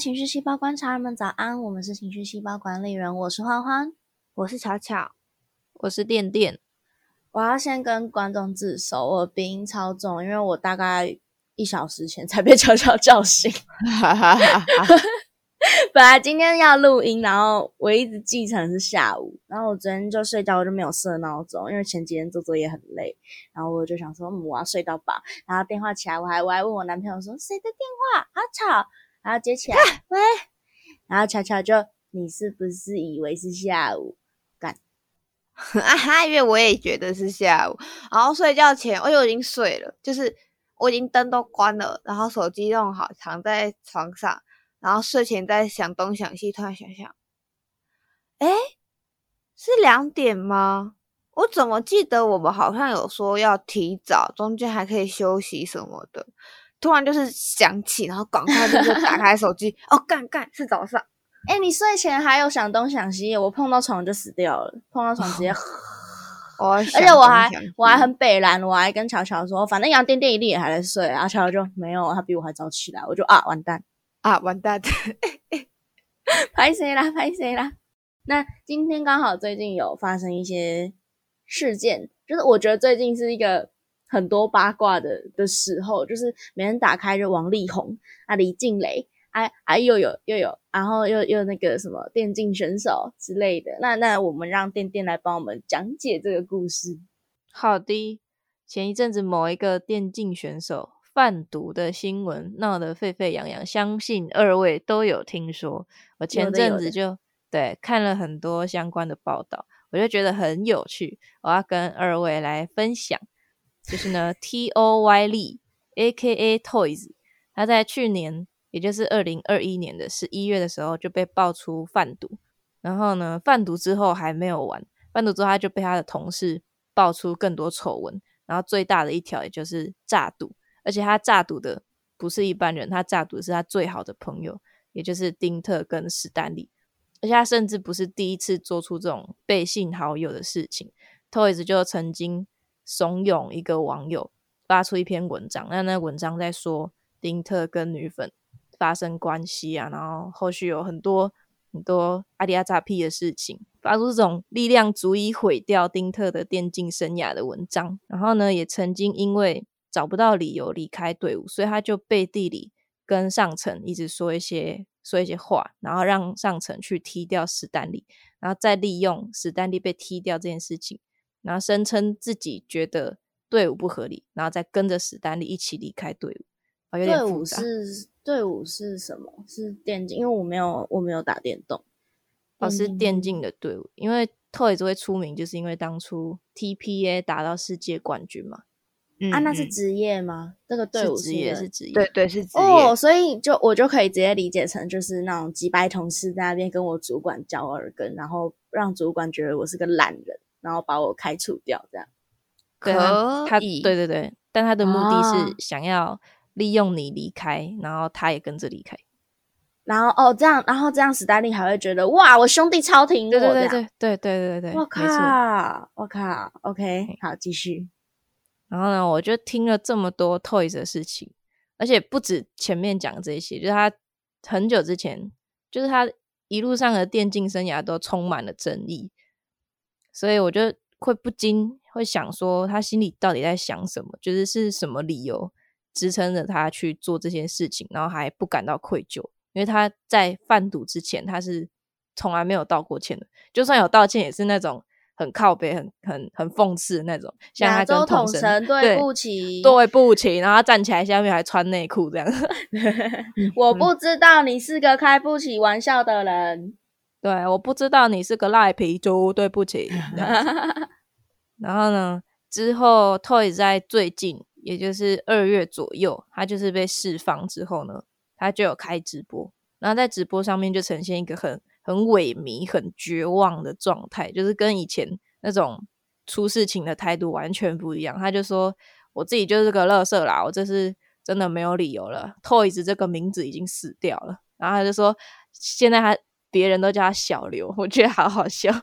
情绪细胞观察人们早安，我们是情绪细胞管理人，我是欢欢，我是巧巧，我是电电。我要先跟观众自首，我鼻音超重，因为我大概一小时前才被 巧巧叫醒。本来今天要录音，然后我一直记成是下午，然后我昨天就睡觉，我就没有设闹钟，因为前几天做作业很累，然后我就想说，嗯，我要睡到饱。然后电话起来，我还我还问我男朋友说谁的电话，好吵，然后接起来，喂，然后巧巧就你是不是以为是下午？干，啊哈，因为我也觉得是下午，然后睡觉前我就已经睡了，就是我已经灯都关了，然后手机弄好，躺在床上。然后睡前在想东想西，突然想想，哎，是两点吗？我怎么记得我们好像有说要提早，中间还可以休息什么的。突然就是想起，然后赶快就是打开手机，哦，干干是早上。哎，你睡前还有想东想西，我碰到床就死掉了，碰到床直接。我而且我还我还很北蓝，我还跟乔乔说，反正杨电电一定也还在睡，然后乔乔就没有，他比我还早起来，我就啊完蛋。啊，完蛋！拍谁啦？拍谁啦？那今天刚好最近有发生一些事件，就是我觉得最近是一个很多八卦的的时候，就是每人打开就王力宏啊、李静蕾啊啊又有又有，然后又又那个什么电竞选手之类的。那那我们让电电来帮我们讲解这个故事。好的，前一阵子某一个电竞选手。贩毒的新闻闹得沸沸扬扬，相信二位都有听说。我前阵子就对看了很多相关的报道，我就觉得很有趣。我要跟二位来分享，就是呢，T O Y L，A K A Toys，他在去年，也就是二零二一年的十一月的时候就被爆出贩毒，然后呢，贩毒之后还没有完，贩毒之后他就被他的同事爆出更多丑闻，然后最大的一条也就是诈赌。而且他诈赌的不是一般人，他诈赌的是他最好的朋友，也就是丁特跟史丹利。而且他甚至不是第一次做出这种背信好友的事情，Toys 就曾经怂恿一个网友发出一篇文章，那那文章在说丁特跟女粉发生关系啊，然后后续有很多很多阿迪亚扎屁的事情，发出这种力量足以毁掉丁特的电竞生涯的文章。然后呢，也曾经因为找不到理由离开队伍，所以他就背地里跟上层一直说一些说一些话，然后让上层去踢掉史丹利，然后再利用史丹利被踢掉这件事情，然后声称自己觉得队伍不合理，然后再跟着史丹利一起离开队伍。哦，有点复杂。队伍是队伍是什么？是电竞？因为我没有我没有打电动。哦，是电竞的队伍，因为 Toys 会出名，就是因为当初 TPA 打到世界冠军嘛。啊，那是职业吗？这个队伍职业是职业，对对是职业哦，所以就我就可以直接理解成就是那种几百同事在那边跟我主管嚼耳根，然后让主管觉得我是个懒人，然后把我开除掉，这样。可他对对对，但他的目的是想要利用你离开，然后他也跟着离开，然后哦这样，然后这样史丹利还会觉得哇，我兄弟超挺我，对对对对对对对对，我靠，我靠，OK，好，继续。然后呢，我就听了这么多 Toys 的事情，而且不止前面讲这些，就是他很久之前，就是他一路上的电竞生涯都充满了争议，所以我就会不禁会想说，他心里到底在想什么？就是是什么理由支撑着他去做这件事情，然后还不感到愧疚？因为他在贩毒之前，他是从来没有道过歉的，就算有道歉，也是那种。很靠背，很很很讽刺的那种，像他跟统神对不起，对不起，然后站起来下面还穿内裤这样。我不知道你是个开不起玩笑的人，对，我不知道你是个赖皮猪，对不起。然后呢，之后 Toy 在最近，也就是二月左右，他就是被释放之后呢，他就有开直播，然后在直播上面就呈现一个很。很萎靡、很绝望的状态，就是跟以前那种出事情的态度完全不一样。他就说：“我自己就是个乐色啦，我这是真的没有理由了。”Toys 这个名字已经死掉了。然后他就说：“现在他别人都叫他小刘，我觉得好好笑。”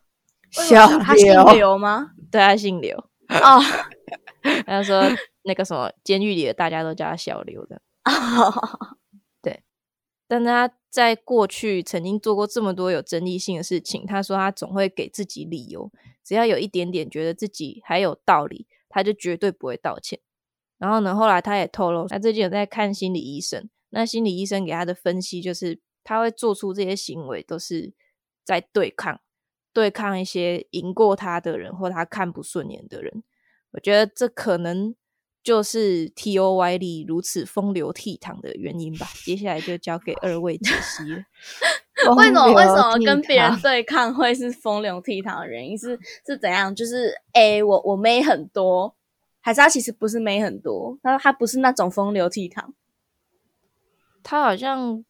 小他姓刘吗？对，他姓刘。哦，他说那个什么监狱里的大家都叫他小刘的。对。但他在过去曾经做过这么多有争议性的事情，他说他总会给自己理由，只要有一点点觉得自己还有道理，他就绝对不会道歉。然后呢，后来他也透露，他最近有在看心理医生，那心理医生给他的分析就是，他会做出这些行为都是在对抗，对抗一些赢过他的人或他看不顺眼的人。我觉得这可能。就是 T O Y 里如此风流倜傥的原因吧。接下来就交给二位解析了。为什么为什么跟别人对抗会是风流倜傥的原因是是怎样？就是 A 我我妹很多，还是他其实不是妹很多？他他不是那种风流倜傥，他好像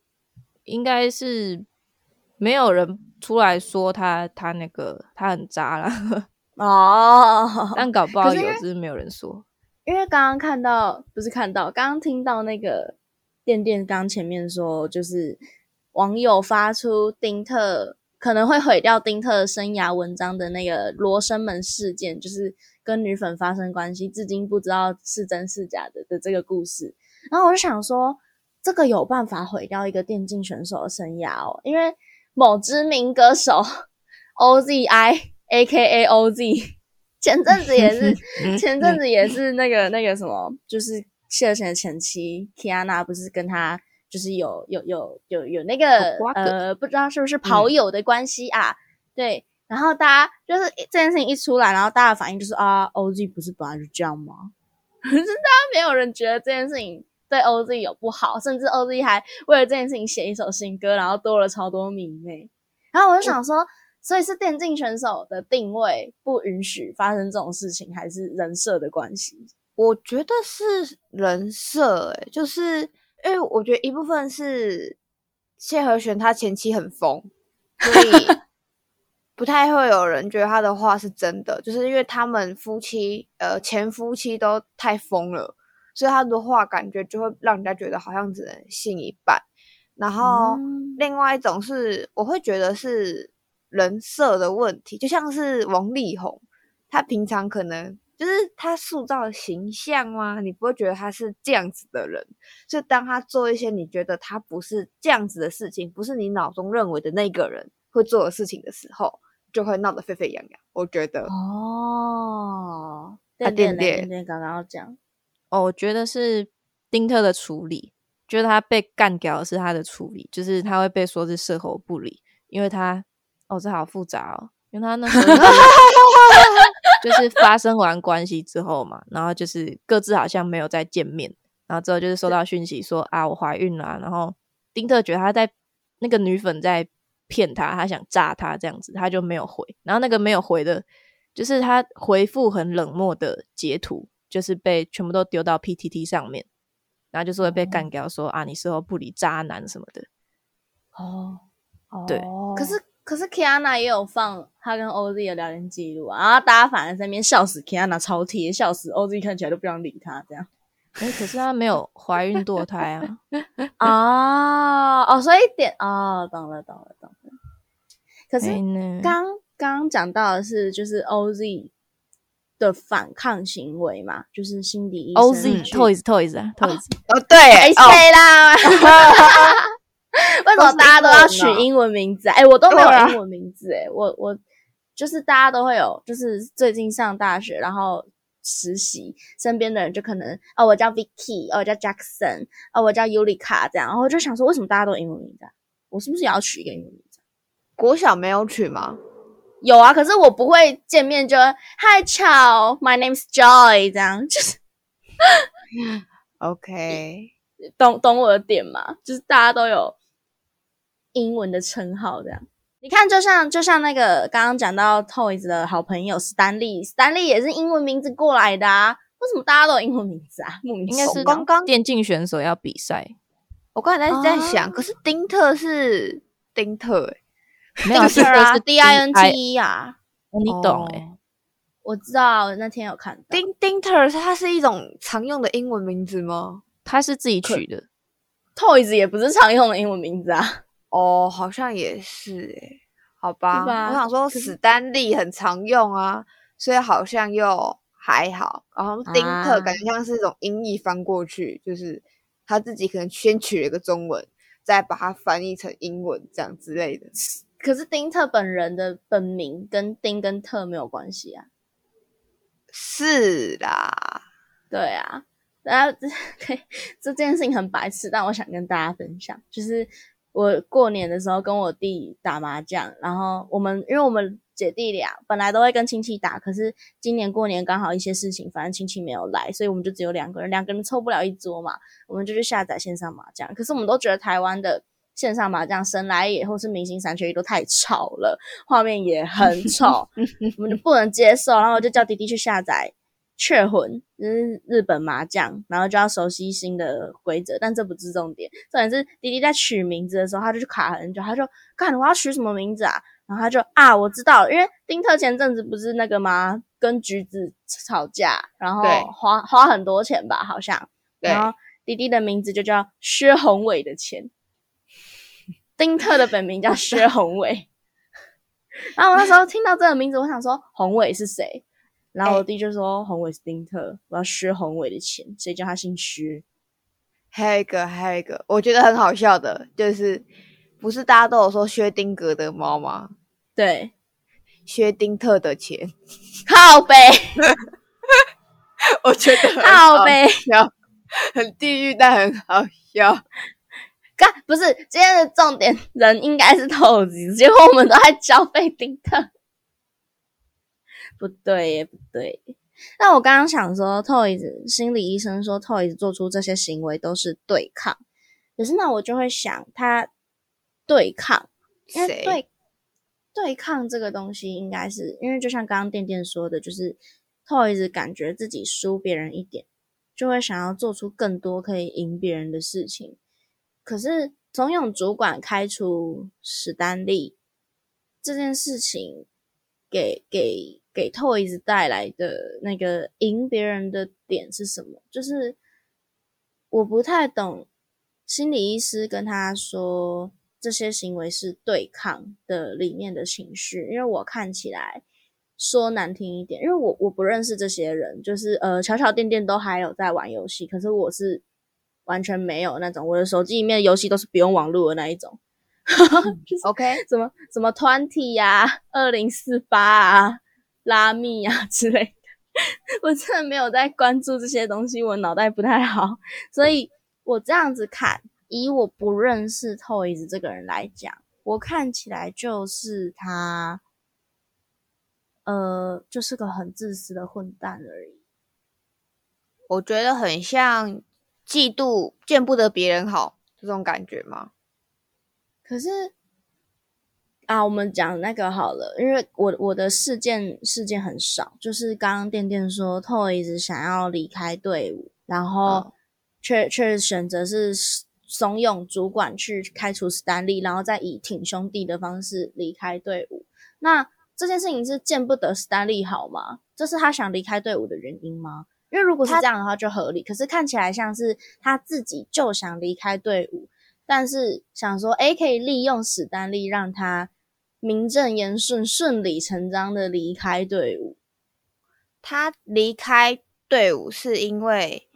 应该是没有人出来说他他那个他很渣了 哦，但搞不好有，只是没有人说。因为刚刚看到，不是看到，刚刚听到那个店店刚前面说，就是网友发出丁特可能会毁掉丁特生涯文章的那个罗生门事件，就是跟女粉发生关系，至今不知道是真是假的的这个故事。然后我就想说，这个有办法毁掉一个电竞选手的生涯哦，因为某知名歌手 OZI AKA OZ。前阵子也是，前阵子也是那个那个什么，就是谢贤的前妻 Kiana 不是跟他就是有有有有有那个呃，不知道是不是跑友的关系啊？对，然后大家就是这件事情一出来，然后大家的反应就是啊，OZ 不是本来就这样吗？可是大家没有人觉得这件事情对 OZ 有不好，甚至 OZ 还为了这件事情写一首新歌，然后多了超多迷妹。然后我就想说。所以是电竞选手的定位不允许发生这种事情，还是人设的关系？我觉得是人设，哎，就是因为我觉得一部分是谢和弦他前期很疯，所以 不太会有人觉得他的话是真的，就是因为他们夫妻呃前夫妻都太疯了，所以他的话感觉就会让人家觉得好像只能信一半。然后另外一种是，我会觉得是。人设的问题，就像是王力宏，他平常可能就是他塑造的形象啊？你不会觉得他是这样子的人，所以当他做一些你觉得他不是这样子的事情，不是你脑中认为的那个人会做的事情的时候，就会闹得沸沸扬扬。我觉得哦，他点点点刚刚要讲哦，我觉得是丁特的处理，觉得他被干掉是他的处理，就是他会被说是事后不理，因为他。哦，这好复杂哦，因为他那时候就是 发生完关系之后嘛，然后就是各自好像没有再见面，然后之后就是收到讯息说啊我怀孕了，然后丁特觉得他在那个女粉在骗他，他想炸他这样子，他就没有回，然后那个没有回的，就是他回复很冷漠的截图，就是被全部都丢到 PTT 上面，然后就是会被干掉说啊你事后不理渣男什么的，哦，对，可是。可是 Kiana 也有放他跟 OZ 的聊天记录啊，然后大家反而在那边笑死 Kiana 超贴，笑死 OZ 看起来都不想理他这样。哎，可是他没有怀孕堕胎啊！啊哦，所以点哦，懂了懂了懂了。可是刚刚讲到的是就是 OZ 的反抗行为嘛，就是心理医生 OZ Toys Toys 啊 Toys 哦对，谁啦？为什么大家都要取英文名字？哎，我都没有英文名字。哎，我我就是大家都会有，就是最近上大学，然后实习，身边的人就可能哦，我叫 Vicky，哦，我叫 Jackson，哦，我叫 Yulika，这样，然后就想说，为什么大家都英文名字？我是不是也要取一个英文名字？国小没有取吗？有啊，可是我不会见面就 Hi，巧，My name's Joy，这样就是 OK，懂懂我的点吗？就是大家都有。英文的称号这样，你看，就像就像那个刚刚讲到 Toys 的好朋友 Stanley，Stanley 也是英文名字过来的啊。为什么大家都有英文名字啊？莫名应该是刚刚电竞选手要比赛，我刚才在在想，可是丁特是丁特哎，没有是啊，D I N T E 啊，你懂哎，我知道那天有看到丁丁特，它是一种常用的英文名字吗？它是自己取的，Toys 也不是常用的英文名字啊。哦，好像也是欸，好吧。我想说史丹利很常用啊，所以好像又还好。然后丁特感觉像是一种音译翻过去，就是他自己可能先取了一个中文，再把它翻译成英文这样之类的。可是丁特本人的本名跟丁跟特没有关系啊。是啦，对啊，然后 这这件事情很白痴，但我想跟大家分享，就是我过年的时候跟我弟打麻将，然后我们因为我们姐弟俩本来都会跟亲戚打，可是今年过年刚好一些事情，反正亲戚没有来，所以我们就只有两个人，两个人凑不了一桌嘛，我们就去下载线上麻将。可是我们都觉得台湾的线上麻将神来也或是明星三缺一都太吵了，画面也很丑，我们就不能接受，然后我就叫弟弟去下载。雀魂就是日本麻将，然后就要熟悉新的规则，但这不是重点。重点是弟弟在取名字的时候，他就去卡很久，他就看我要取什么名字啊？然后他就啊，我知道，因为丁特前阵子不是那个吗？跟橘子吵架，然后花花很多钱吧，好像。然后滴滴的名字就叫薛宏伟的钱，丁特的本名叫薛宏伟。然后我那时候听到这个名字，我想说宏伟是谁？然后我弟就说：“宏伟是丁特，我要薛宏伟的钱，所以叫他姓薛？”还有一个，还有一个，我觉得很好笑的，就是不是大家都有说薛丁格的猫吗？对，薛丁特的钱，靠背，我觉得靠背，很地狱，但很好笑。干，不是今天的重点，人应该是透子，结果我们都在交费丁特。不对也，不对。那我刚刚想说，Toys 心理医生说，Toys 做出这些行为都是对抗。可是那我就会想，他对抗，因为对对抗这个东西，应该是因为就像刚刚店店说的，就是 Toys 感觉自己输别人一点，就会想要做出更多可以赢别人的事情。可是总有主管开除史丹利这件事情，给给。给 Toys 带来的那个赢别人的点是什么？就是我不太懂心理医师跟他说这些行为是对抗的里面的情绪，因为我看起来说难听一点，因为我我不认识这些人，就是呃，小小店店都还有在玩游戏，可是我是完全没有那种，我的手机里面的游戏都是不用网络的那一种。OK，什么什么 Twenty 呀，二零四八啊。拉密啊 之类的，我真的没有在关注这些东西，我脑袋不太好，所以我这样子看，以我不认识 Toys 这个人来讲，我看起来就是他，呃，就是个很自私的混蛋而已。我觉得很像嫉妒见不得别人好这种感觉吗？可是。啊，我们讲那个好了，因为我我的事件事件很少，就是刚刚店店说 Toys 想要离开队伍，然后却却选择是怂恿主管去开除史丹利，然后再以挺兄弟的方式离开队伍。那这件事情是见不得史丹利好吗？这是他想离开队伍的原因吗？因为如果是这样的话就合理，可是看起来像是他自己就想离开队伍，但是想说，哎，可以利用史丹利让他。名正言顺、顺理成章的离开队伍。他离开队伍是因为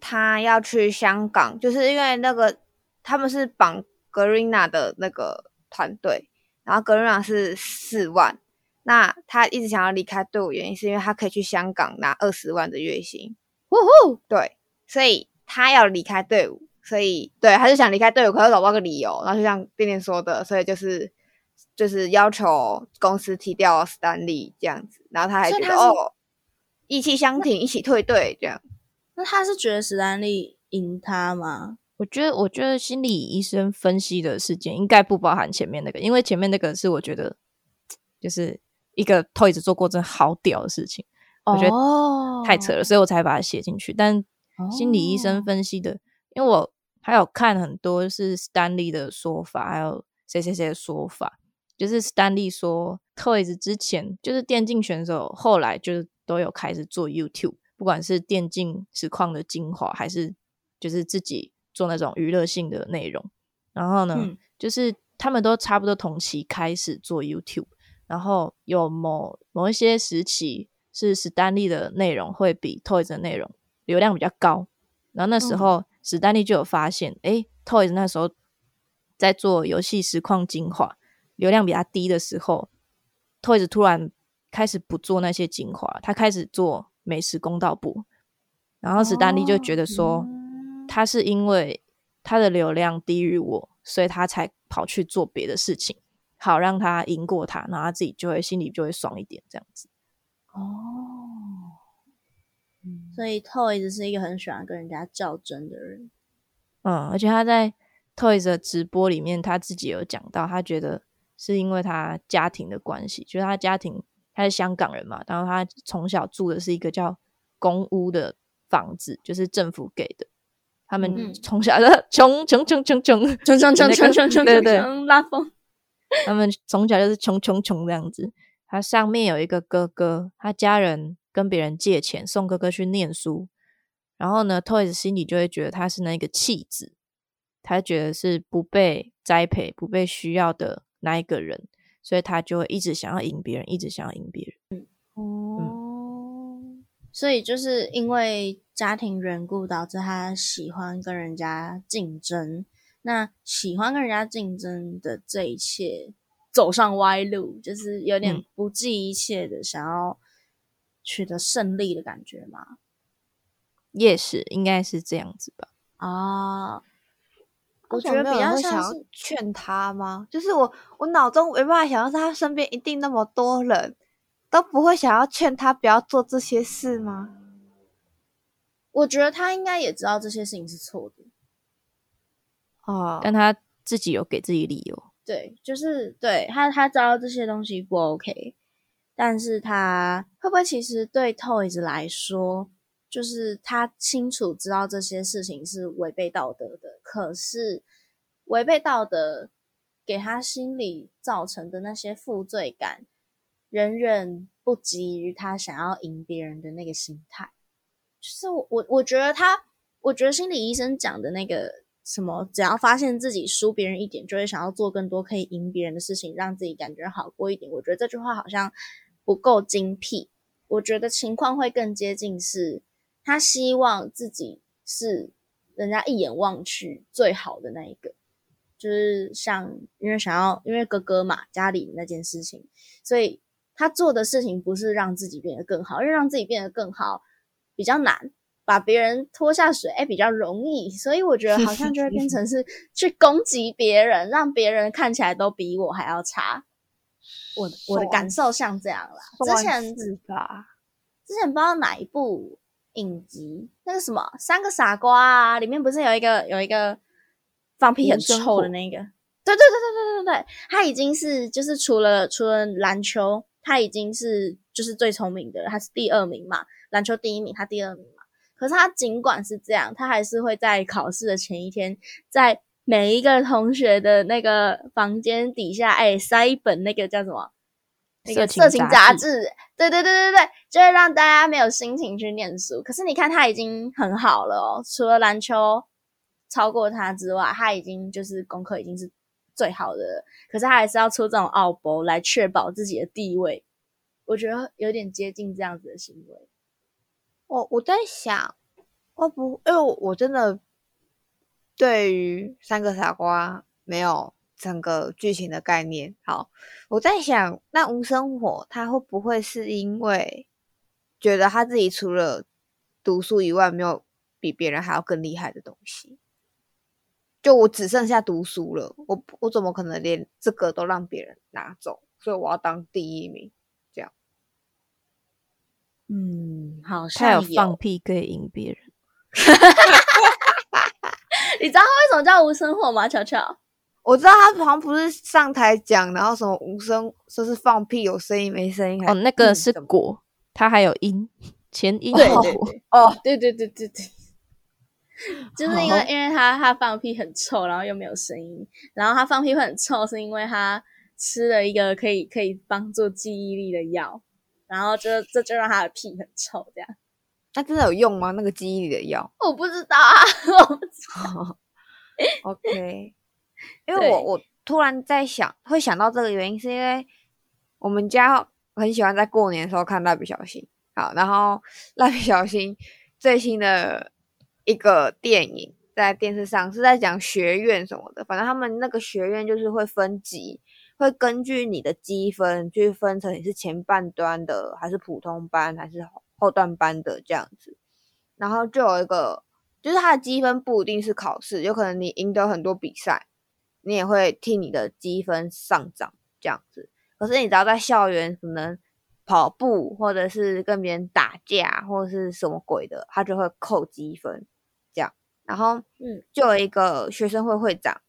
他要去香港，就是因为那个他们是绑格瑞娜的那个团队，然后格瑞娜是四万，那他一直想要离开队伍，原因是因为他可以去香港拿二十万的月薪。呼呼，对，所以他要离开队伍，所以对，他就想离开队伍，可是找不到个理由，然后就像店店说的，所以就是。就是要求公司踢掉斯丹利这样子，然后他还觉得哦，意气相挺，一起退队这样。那他是觉得史丹利赢他吗？我觉得，我觉得心理医生分析的事件应该不包含前面那个，因为前面那个是我觉得就是一个 Toys 做过真好屌的事情，我觉得太扯了，所以我才把它写进去。但心理医生分析的，因为我还有看很多是 Stanley 的说法，还有谁谁谁的说法。就是 Stanley 说，Toys 之前就是电竞选手，后来就是都有开始做 YouTube，不管是电竞实况的精华，还是就是自己做那种娱乐性的内容。然后呢，就是他们都差不多同期开始做 YouTube，然后有某某一些时期是史丹利的内容会比 Toys 的内容流量比较高。然后那时候史丹利就有发现，哎，Toys 那时候在做游戏实况精华，流量比较低的时候，Toys 突然开始不做那些精华，他开始做美食公道部。然后史丹利就觉得说，他是因为他的流量低于我，所以他才跑去做别的事情，好让他赢过他，然后他自己就会心里就会爽一点，这样子。哦，所以 Toys 是一个很喜欢跟人家较真的人。嗯，而且他在 Toys 的直播里面，他自己有讲到，他觉得是因为他家庭的关系，就是他家庭他是香港人嘛，然后他从小住的是一个叫公屋的房子，就是政府给的，他们从小的 穷穷穷穷穷穷穷穷穷穷穷对。对拉风，他们从小就是穷穷穷这样子。他上面有一个哥哥，他家人跟别人借钱送哥哥去念书。然后呢，Toys 心里就会觉得他是那个弃子，他觉得是不被栽培、不被需要的那一个人，所以他就会一直想要赢别人，一直想要赢别人。哦，所以就是因为家庭缘故，导致他喜欢跟人家竞争。那喜欢跟人家竞争的这一切走上歪路，就是有点不计一切的想要取得胜利的感觉嘛。也是，应该是这样子吧。啊，我觉得比较像是劝他吗？就是我，我脑中没办法想到，他身边一定那么多人都不会想要劝他不要做这些事吗？我觉得他应该也知道这些事情是错的。哦，但他自己有给自己理由。对，就是对他，他知道这些东西不 OK，但是他会不会其实对 Toys 来说？就是他清楚知道这些事情是违背道德的，可是违背道德给他心里造成的那些负罪感，远远不及于他想要赢别人的那个心态。就是我我我觉得他，我觉得心理医生讲的那个什么，只要发现自己输别人一点，就会想要做更多可以赢别人的事情，让自己感觉好过一点。我觉得这句话好像不够精辟。我觉得情况会更接近是。他希望自己是人家一眼望去最好的那一个，就是像因为想要因为哥哥嘛家里那件事情，所以他做的事情不是让自己变得更好，因为让自己变得更好比较难，把别人拖下水哎比较容易，所以我觉得好像就会变成 是去攻击别人，让别人看起来都比我还要差。我我的感受像这样啦，之前是吧？之前不知道哪一部。影集那个什么三个傻瓜啊，里面不是有一个有一个放屁很臭的那个？对对对对对对对，他已经是就是除了除了篮球，他已经是就是最聪明的，他是第二名嘛，篮球第一名，他第二名嘛。可是他尽管是这样，他还是会在考试的前一天，在每一个同学的那个房间底下，哎，塞一本那个叫什么？那个色情杂志，对对对对对，就会让大家没有心情去念书。可是你看他已经很好了哦，除了篮球超过他之外，他已经就是功课已经是最好的。可是他还是要出这种奥博来确保自己的地位，我觉得有点接近这样子的行为。我我在想，我不，因为我真的对于三个傻瓜没有。整个剧情的概念，好，我在想，那吴生火他会不会是因为觉得他自己除了读书以外，没有比别人还要更厉害的东西？就我只剩下读书了，我我怎么可能连这个都让别人拿走？所以我要当第一名，嗯，好像有放屁可以赢别人。你知道他为什么叫无声火吗？巧巧？我知道他好像不是上台讲，然后什么无声，说是放屁有声音没声音。哦，那个是果，他还有音前音后哦，对对对对对，就是因为因为他他放屁很臭，然后又没有声音，然后他放屁会很臭，是因为他吃了一个可以可以帮助记忆力的药，然后就这就让他的屁很臭，这样。那真的有用吗？那个记忆里的药？我不知道啊，我不知道。OK。因为我我突然在想，会想到这个原因，是因为我们家很喜欢在过年的时候看蜡笔小新。好，然后蜡笔小新最新的一个电影在电视上是在讲学院什么的，反正他们那个学院就是会分级，会根据你的积分去分成你是前半端的，还是普通班，还是后段班的这样子。然后就有一个，就是他的积分不一定是考试，有可能你赢得很多比赛，你也会替你的积分上涨这样子。可是你只要在校园可能跑步，或者是跟别人打架，或者是什么鬼的，他就会扣积分这样。然后，嗯，就有一个学生会会长，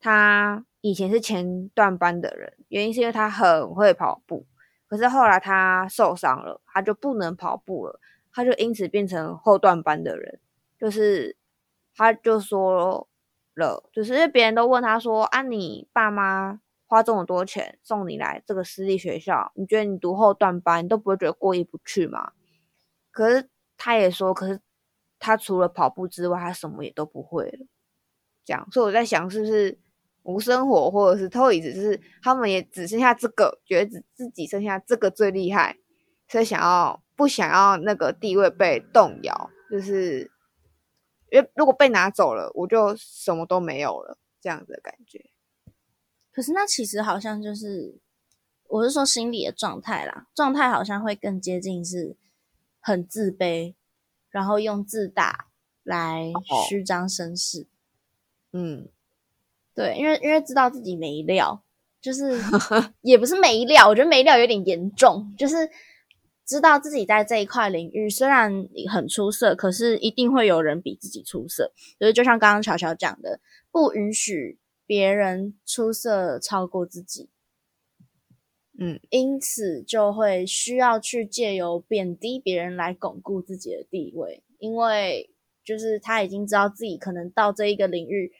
他以前是前段班的人，原因是因为他很会跑步，可是后来他受伤了，他就不能跑步了，他就因此变成后段班的人。就是他就说了，就是因为别人都问他说：“啊，你爸妈花这么多钱送你来这个私立学校，你觉得你读后段班，你都不会觉得过意不去吗？”可是他也说，可是。他除了跑步之外，他什么也都不会了。这样，所以我在想，是不是无生活或者是偷椅子，就是他们也只剩下这个，觉得自己剩下这个最厉害，所以想要不想要那个地位被动摇，就是因为如果被拿走了，我就什么都没有了，这样子的感觉。可是那其实好像就是，我是说心理的状态啦，状态好像会更接近是很自卑。然后用自大来虚张声势，嗯，对，因为因为知道自己没料，就是 也不是没料，我觉得没料有点严重，就是知道自己在这一块领域虽然很出色，可是一定会有人比自己出色，就是就像刚刚巧巧讲的，不允许别人出色超过自己。嗯，因此就会需要去借由贬低别人来巩固自己的地位，因为就是他已经知道自己可能到这一个领域，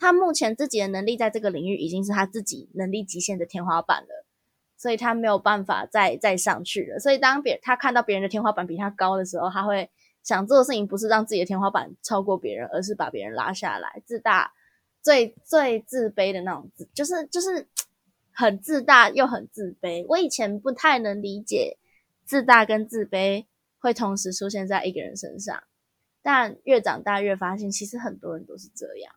他目前自己的能力在这个领域已经是他自己能力极限的天花板了，所以他没有办法再再上去了。所以当别他看到别人的天花板比他高的时候，他会想做的事情不是让自己的天花板超过别人，而是把别人拉下来，自大，最最自卑的那种自，就是就是。很自大又很自卑，我以前不太能理解自大跟自卑会同时出现在一个人身上，但越长大越发现，其实很多人都是这样。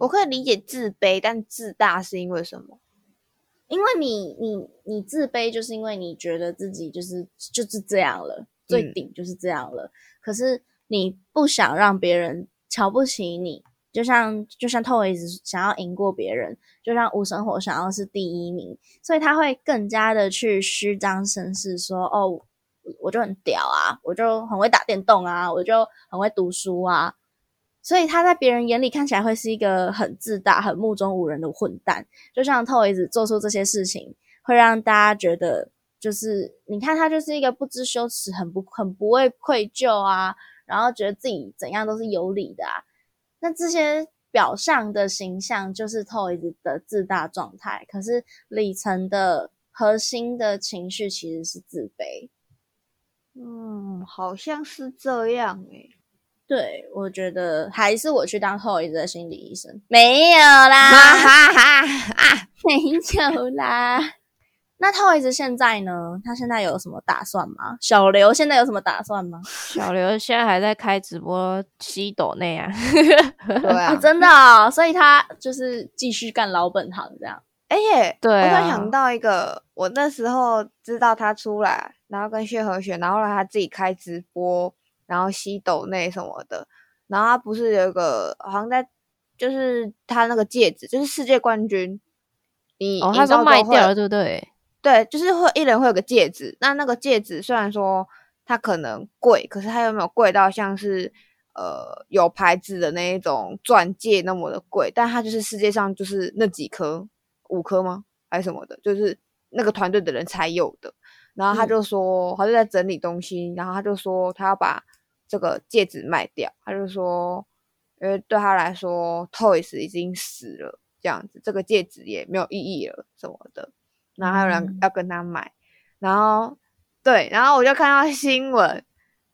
我可以理解自卑，但自大是因为什么？因为你你你自卑，就是因为你觉得自己就是就是这样了，最顶就是这样了。可是你不想让别人瞧不起你。就像就像透一直想要赢过别人，就像无生活想要是第一名，所以他会更加的去虚张声势，说哦，我就很屌啊，我就很会打电动啊，我就很会读书啊，所以他在别人眼里看起来会是一个很自大、很目中无人的混蛋。就像透一直做出这些事情，会让大家觉得，就是你看他就是一个不知羞耻、很不很不会愧疚啊，然后觉得自己怎样都是有理的啊。那这些表象的形象就是 Toys 的自大状态，可是里层的核心的情绪其实是自卑。嗯，好像是这样诶。对，我觉得还是我去当 Toys 的心理医生。没有啦，哈哈啊，没有啦。那 Toys 现在呢？他现在有什么打算吗？小刘现在有什么打算吗？小刘现在还在开直播吸斗内啊，对啊，真的，哦，所以他就是继续干老本行这样。哎耶，对，我突然想到一个，我那时候知道他出来，然后跟谢和弦，然后让他自己开直播，然后吸斗内什么的，然后他不是有一个好像在，就是他那个戒指，就是世界冠军，你哦，他说卖掉了，对不对？对，就是会一人会有个戒指，那那个戒指虽然说它可能贵，可是它又没有贵到像是呃有牌子的那一种钻戒那么的贵，但它就是世界上就是那几颗五颗吗还是什么的，就是那个团队的人才有的。然后他就说，他就在整理东西，然后他就说他要把这个戒指卖掉，他就说，因为对他来说，Toys 已经死了，这样子这个戒指也没有意义了什么的。然后还有人要跟他买，然后对，然后我就看到新闻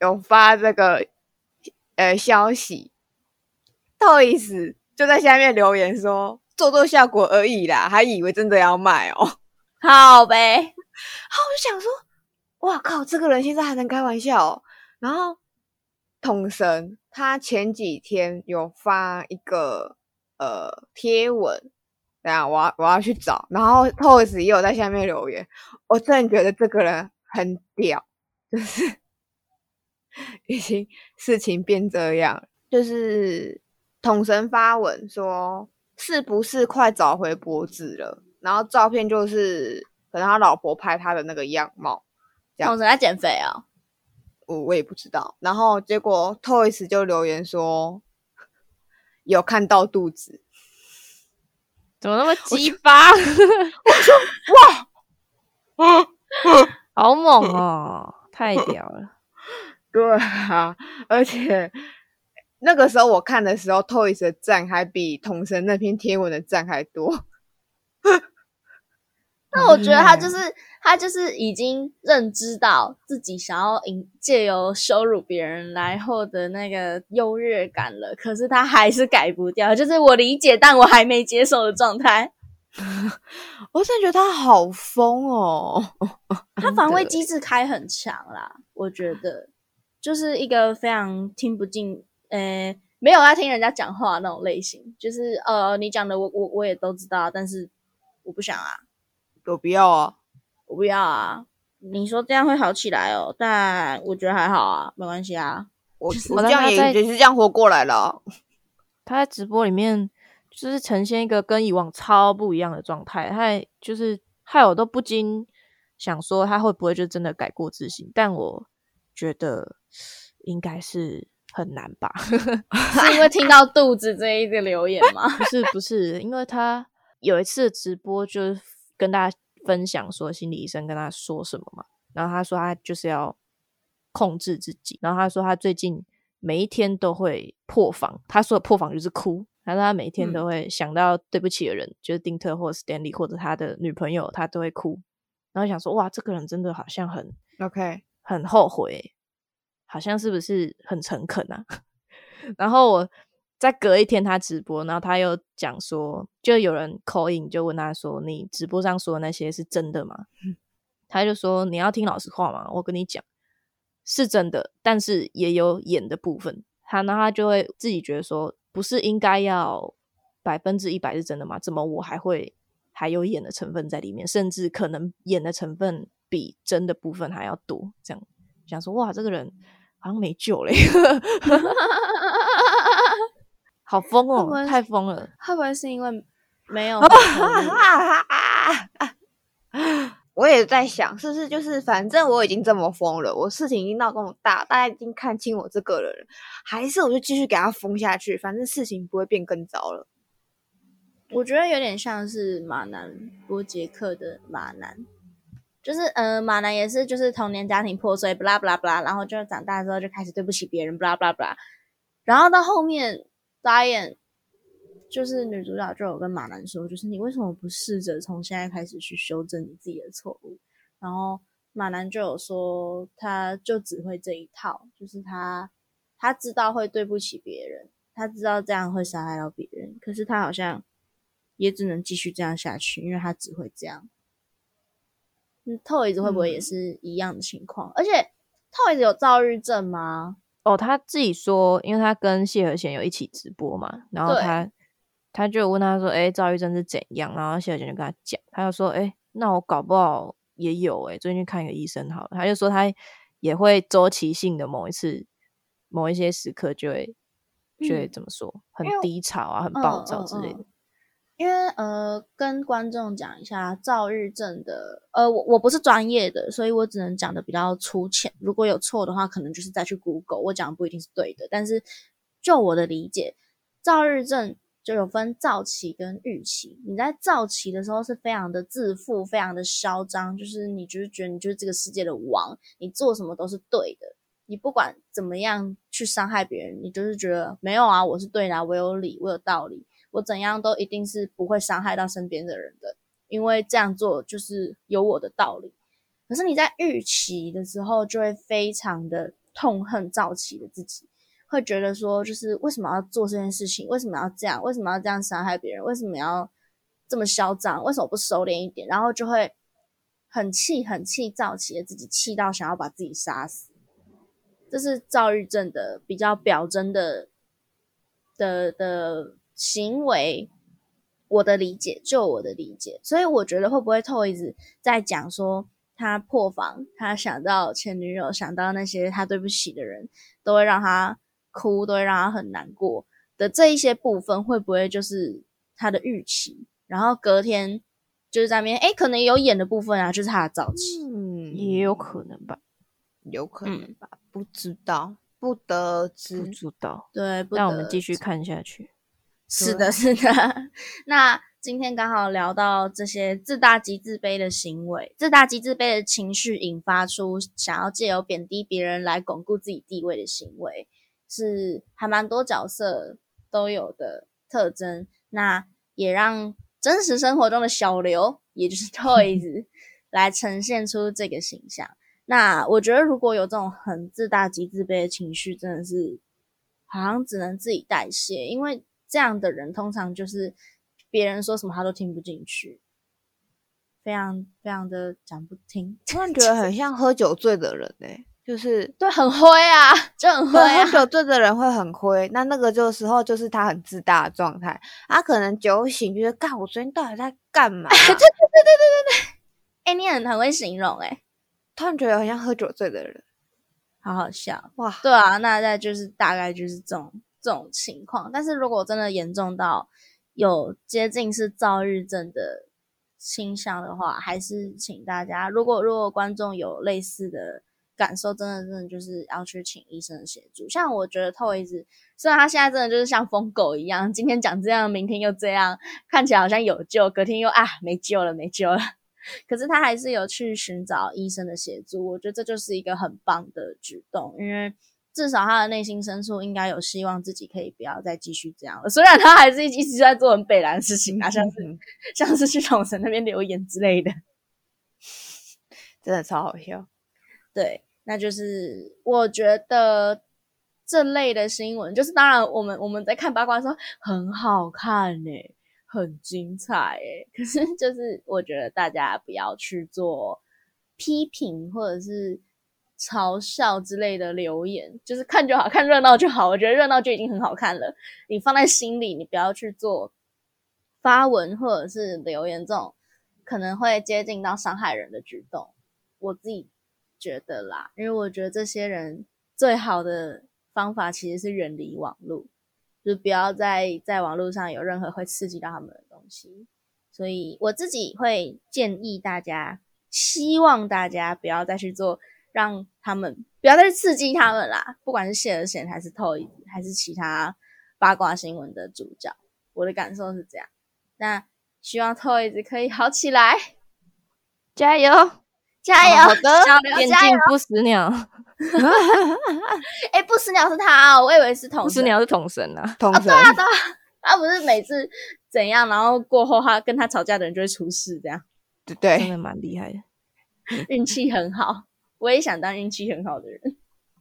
有发这个呃消息，，Toys，就在下面留言说做做效果而已啦，还以为真的要卖哦，好呗，然后我就想说，哇靠，这个人现在还能开玩笑，然后统神他前几天有发一个呃贴文，等下我要我要去找，然后 Toys 也有在下面留言，我真的觉得这个人很屌，就是 已经事情变这样，就是统神发文说是不是快找回脖子了，然后照片就是可能他老婆拍他的那个样貌，统神在减肥啊。我我也不知道，然后结果 Toys 就留言说有看到肚子，怎么那么鸡巴？我说哇，好猛哦，太屌了！对啊，而且那个时候我看的时候，Toys 的赞还比童神那篇贴文的赞还多。那我觉得他就是他就是已经认知到自己想要引借由羞辱别人来获得那个优越感了，可是他还是改不掉，就是我理解，但我还没接受的状态。我真的觉得他好疯哦，他防卫机制开很强啦，我觉得就是一个非常听不进，呃，没有要听人家讲话那种类型，就是呃，你讲的我我我也都知道，但是我不想啊。我不要啊！我不要啊！你说这样会好起来哦，但我觉得还好啊，没关系啊。我我这样也也是这样活过来了。他在直播里面就是呈现一个跟以往超不一样的状态，他就是害我都不禁想说他会不会就真的改过自新？但我觉得应该是很难吧？是因为听到肚子这一个留言吗？不是不是，因为他有一次直播就是。跟大家分享说心理医生跟他说什么嘛，然后他说他就是要控制自己，然后他说他最近每一天都会破防，他说的破防就是哭，他说他每一天都会想到对不起的人，就是丁特或者 Stanley 或者他的女朋友，他都会哭，然后想说哇，这个人真的好像很 OK，很后悔，好像是不是很诚恳啊？然后我。再隔一天，他直播，然后他又讲说，就有人口音就问他说：“你直播上说的那些是真的吗？”他就说：“你要听老实话嘛，我跟你讲是真的，但是也有演的部分。”他那他就会自己觉得说：“不是应该要百分之一百是真的吗？怎么我还会还有演的成分在里面？甚至可能演的成分比真的部分还要多？”这样想说：“哇，这个人好像没救嘞。”好疯哦！太疯了！会不会是因为没有？我也在想，是不是就是反正我已经这么疯了，我事情已经闹这么大，大家已经看清我这个人，还是我就继续给他疯下去，反正事情不会变更糟了。我觉得有点像是马南波杰克的马南，就是呃，马南也是就是童年家庭破碎，不啦不啦不啦，然后就长大之后就开始对不起别人，不啦不啦不啦，然后到后面。导演就是女主角就有跟马南说，就是你为什么不试着从现在开始去修正你自己的错误？然后马南就有说，他就只会这一套，就是他他知道会对不起别人，他知道这样会伤害到别人，可是他好像也只能继续这样下去，因为他只会这样。嗯，Toys 会不会也是一样的情况？而且 Toys 有躁郁症吗？哦，他自己说，因为他跟谢和弦有一起直播嘛，然后他他就问他说：“哎，躁郁症是怎样？”然后谢和弦就跟他讲，他就说：“哎，那我搞不好也有哎，最近去看一个医生好了。”他就说他也会周期性的某一次某一些时刻就会就会怎么说，很低潮啊，很暴躁之类的。因为呃，跟观众讲一下躁郁症的，呃，我我不是专业的，所以我只能讲的比较粗浅。如果有错的话，可能就是再去 Google，我讲的不一定是对的。但是就我的理解，躁郁症就有分躁期跟郁期。你在躁期的时候是非常的自负，非常的嚣张，就是你就是觉得你就是这个世界的王，你做什么都是对的，你不管怎么样去伤害别人，你就是觉得没有啊，我是对的，我有理，我有道理。我怎样都一定是不会伤害到身边的人的，因为这样做就是有我的道理。可是你在预期的时候，就会非常的痛恨躁起的自己，会觉得说，就是为什么要做这件事情？为什么要这样？为什么要这样伤害别人？为什么要这么嚣张？为什么不收敛一点？然后就会很气、很气躁起的自己，气到想要把自己杀死。这是躁郁症的比较表征的的的行为。我的理解，就我的理解，所以我觉得会不会透一直在讲说他破防，他想到前女友，想到那些他对不起的人，都会让他哭，都会让他很难过的这一些部分，会不会就是他的预期？然后隔天就是在那边，哎，可能有演的部分啊，就是他的早期，嗯，也有可能吧，有可能吧，不知道，不得知，不知道，对，那我们继续看下去。是的，是的。那今天刚好聊到这些自大及自卑的行为，自大及自卑的情绪引发出想要借由贬低别人来巩固自己地位的行为，是还蛮多角色都有的特征。那也让真实生活中的小刘，也就是 Toys，来呈现出这个形象。那我觉得，如果有这种很自大及自卑的情绪，真的是好像只能自己代谢，因为。这样的人通常就是别人说什么他都听不进去，非常非常的讲不听。突然觉得很像喝酒醉的人呢，就是对很灰啊，就很灰。喝酒醉的人会很灰，那那个就时候就是他很自大的状态。他可能酒醒觉得，干我昨天到底在干嘛？对对对对对对对。哎，你很很会形容哎，突然觉得很像喝酒醉的人，好好笑哇！对啊，那那就是大概就是这种。这种情况，但是如果真的严重到有接近是躁郁症的倾向的话，还是请大家，如果如果观众有类似的感受，真的真的就是要去请医生的协助。像我觉得透一直，虽然他现在真的就是像疯狗一样，今天讲这样，明天又这样，看起来好像有救，隔天又啊没救了，没救了。可是他还是有去寻找医生的协助，我觉得这就是一个很棒的举动，因为。至少他的内心深处应该有希望自己可以不要再继续这样了。虽然他还是一直在做很北蓝的事情啊，像是像是去统神那边留言之类的，真的超好笑。对，那就是我觉得这类的新闻，就是当然我们我们在看八卦的时候很好看呢，很精彩哎。可是就是我觉得大家不要去做批评或者是。嘲笑之类的留言，就是看就好，看热闹就好。我觉得热闹就已经很好看了。你放在心里，你不要去做发文或者是留言这种可能会接近到伤害人的举动。我自己觉得啦，因为我觉得这些人最好的方法其实是远离网络，就不要在在网络上有任何会刺激到他们的东西。所以我自己会建议大家，希望大家不要再去做。让他们不要再去刺激他们啦，不管是谢尔贤还是透一还是其他八卦新闻的主角，我的感受是这样。那希望透一可以好起来，加油，加油！好的，眼镜不死鸟。哎，不死鸟是他哦，我以为是统。不死鸟是统神啊，统神。对啊，对啊，他不是每次怎样，然后过后他跟他吵架的人就会出事，这样。对对，真的蛮厉害的，运气很好。我也想当运气很好的人。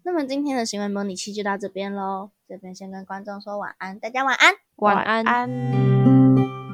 那么今天的行为模拟器就到这边喽，这边先跟观众说晚安，大家晚安，晚安。